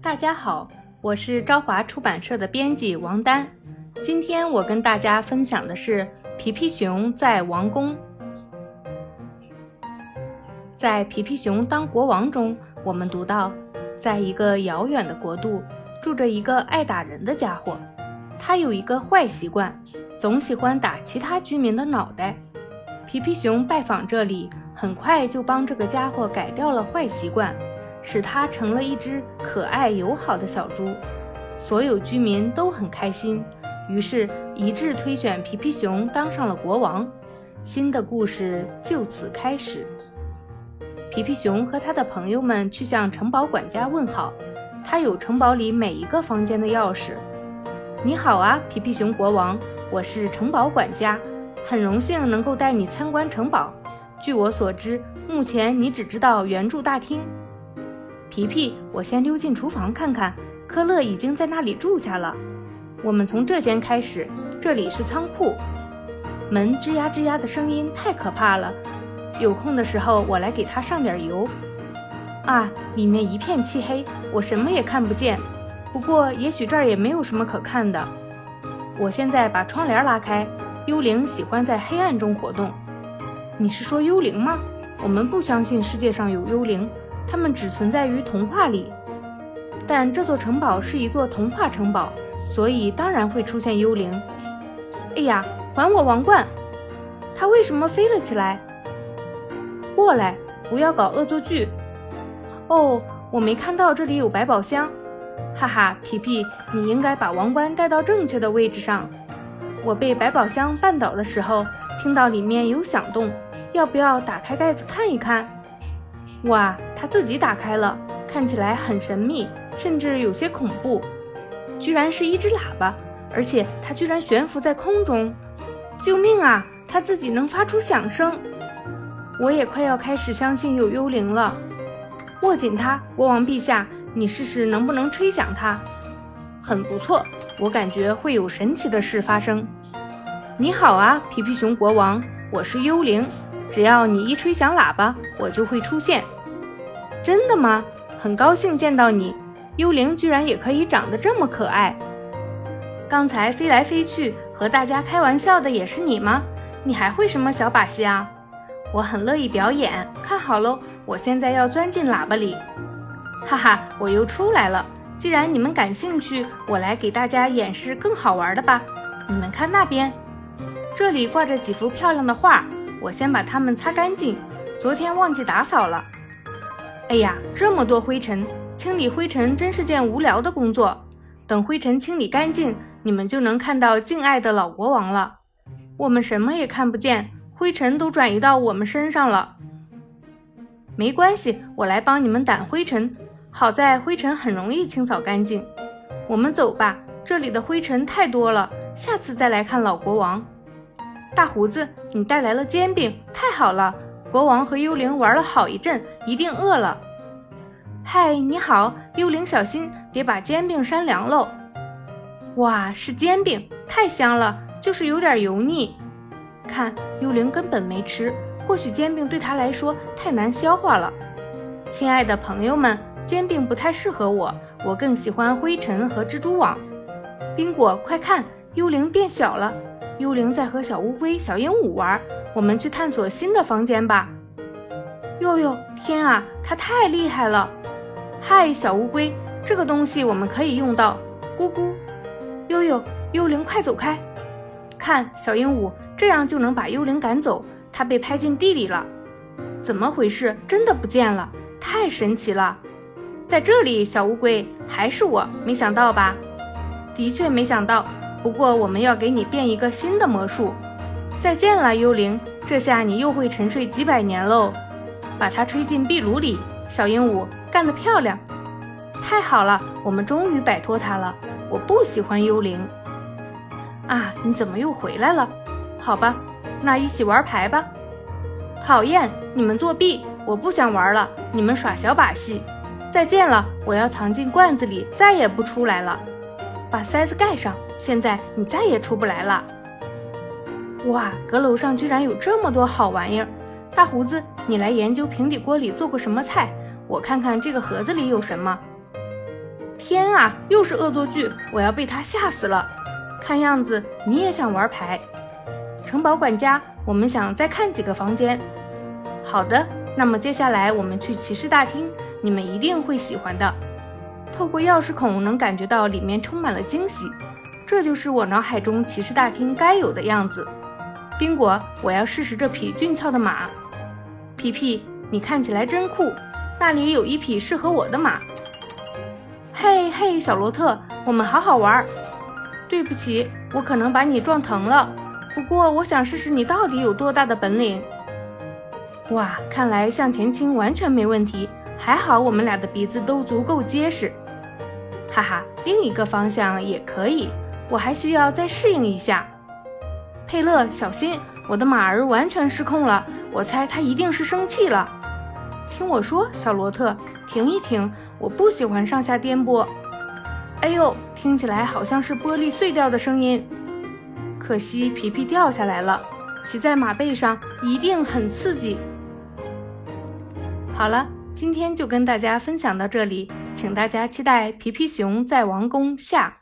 大家好，我是朝华出版社的编辑王丹。今天我跟大家分享的是《皮皮熊在王宫》。在《皮皮熊当国王》中，我们读到，在一个遥远的国度，住着一个爱打人的家伙。他有一个坏习惯，总喜欢打其他居民的脑袋。皮皮熊拜访这里，很快就帮这个家伙改掉了坏习惯。使它成了一只可爱友好的小猪，所有居民都很开心，于是一致推选皮皮熊当上了国王。新的故事就此开始。皮皮熊和他的朋友们去向城堡管家问好，他有城堡里每一个房间的钥匙。你好啊，皮皮熊国王，我是城堡管家，很荣幸能够带你参观城堡。据我所知，目前你只知道圆柱大厅。皮皮，我先溜进厨房看看，科勒已经在那里住下了。我们从这间开始，这里是仓库。门吱呀吱呀的声音太可怕了。有空的时候，我来给它上点油。啊，里面一片漆黑，我什么也看不见。不过，也许这儿也没有什么可看的。我现在把窗帘拉开。幽灵喜欢在黑暗中活动。你是说幽灵吗？我们不相信世界上有幽灵。它们只存在于童话里，但这座城堡是一座童话城堡，所以当然会出现幽灵。哎呀，还我王冠！它为什么飞了起来？过来，不要搞恶作剧。哦，我没看到这里有百宝箱。哈哈，皮皮，你应该把王冠带到正确的位置上。我被百宝箱绊倒的时候，听到里面有响动，要不要打开盖子看一看？哇，它自己打开了，看起来很神秘，甚至有些恐怖。居然是一只喇叭，而且它居然悬浮在空中！救命啊！它自己能发出响声。我也快要开始相信有幽灵了。握紧它，国王陛下，你试试能不能吹响它。很不错，我感觉会有神奇的事发生。你好啊，皮皮熊国王，我是幽灵。只要你一吹响喇叭，我就会出现。真的吗？很高兴见到你。幽灵居然也可以长得这么可爱。刚才飞来飞去和大家开玩笑的也是你吗？你还会什么小把戏啊？我很乐意表演。看好喽，我现在要钻进喇叭里。哈哈，我又出来了。既然你们感兴趣，我来给大家演示更好玩的吧。你们看那边，这里挂着几幅漂亮的画。我先把它们擦干净，昨天忘记打扫了。哎呀，这么多灰尘，清理灰尘真是件无聊的工作。等灰尘清理干净，你们就能看到敬爱的老国王了。我们什么也看不见，灰尘都转移到我们身上了。没关系，我来帮你们掸灰尘。好在灰尘很容易清扫干净。我们走吧，这里的灰尘太多了，下次再来看老国王。大胡子，你带来了煎饼，太好了！国王和幽灵玩了好一阵，一定饿了。嗨，你好，幽灵，小心别把煎饼扇凉喽！哇，是煎饼，太香了，就是有点油腻。看，幽灵根本没吃，或许煎饼对他来说太难消化了。亲爱的朋友们，煎饼不太适合我，我更喜欢灰尘和蜘蛛网。宾果，快看，幽灵变小了。幽灵在和小乌龟、小鹦鹉玩，我们去探索新的房间吧。哟哟，天啊，它太厉害了！嗨，小乌龟，这个东西我们可以用到。咕咕，悠悠，幽灵快走开！看，小鹦鹉，这样就能把幽灵赶走。它被拍进地里了，怎么回事？真的不见了，太神奇了！在这里，小乌龟，还是我，没想到吧？的确没想到。不过，我们要给你变一个新的魔术。再见了，幽灵！这下你又会沉睡几百年喽。把它吹进壁炉里，小鹦鹉，干得漂亮！太好了，我们终于摆脱它了。我不喜欢幽灵。啊，你怎么又回来了？好吧，那一起玩牌吧。讨厌，你们作弊！我不想玩了，你们耍小把戏。再见了，我要藏进罐子里，再也不出来了。把塞子盖上。现在你再也出不来了！哇，阁楼上居然有这么多好玩意儿！大胡子，你来研究平底锅里做过什么菜，我看看这个盒子里有什么。天啊，又是恶作剧！我要被他吓死了。看样子你也想玩牌。城堡管家，我们想再看几个房间。好的，那么接下来我们去骑士大厅，你们一定会喜欢的。透过钥匙孔能感觉到里面充满了惊喜，这就是我脑海中骑士大厅该有的样子。宾果，我要试试这匹俊俏的马。皮皮，你看起来真酷，那里有一匹适合我的马。嘿嘿，小罗特，我们好好玩。对不起，我可能把你撞疼了。不过，我想试试你到底有多大的本领。哇，看来向前倾完全没问题，还好我们俩的鼻子都足够结实。哈哈，另一个方向也可以，我还需要再适应一下。佩勒，小心，我的马儿完全失控了，我猜它一定是生气了。听我说，小罗特，停一停。我不喜欢上下颠簸。哎呦，听起来好像是玻璃碎掉的声音。可惜皮皮掉下来了，骑在马背上一定很刺激。好了，今天就跟大家分享到这里，请大家期待《皮皮熊在王宫》下。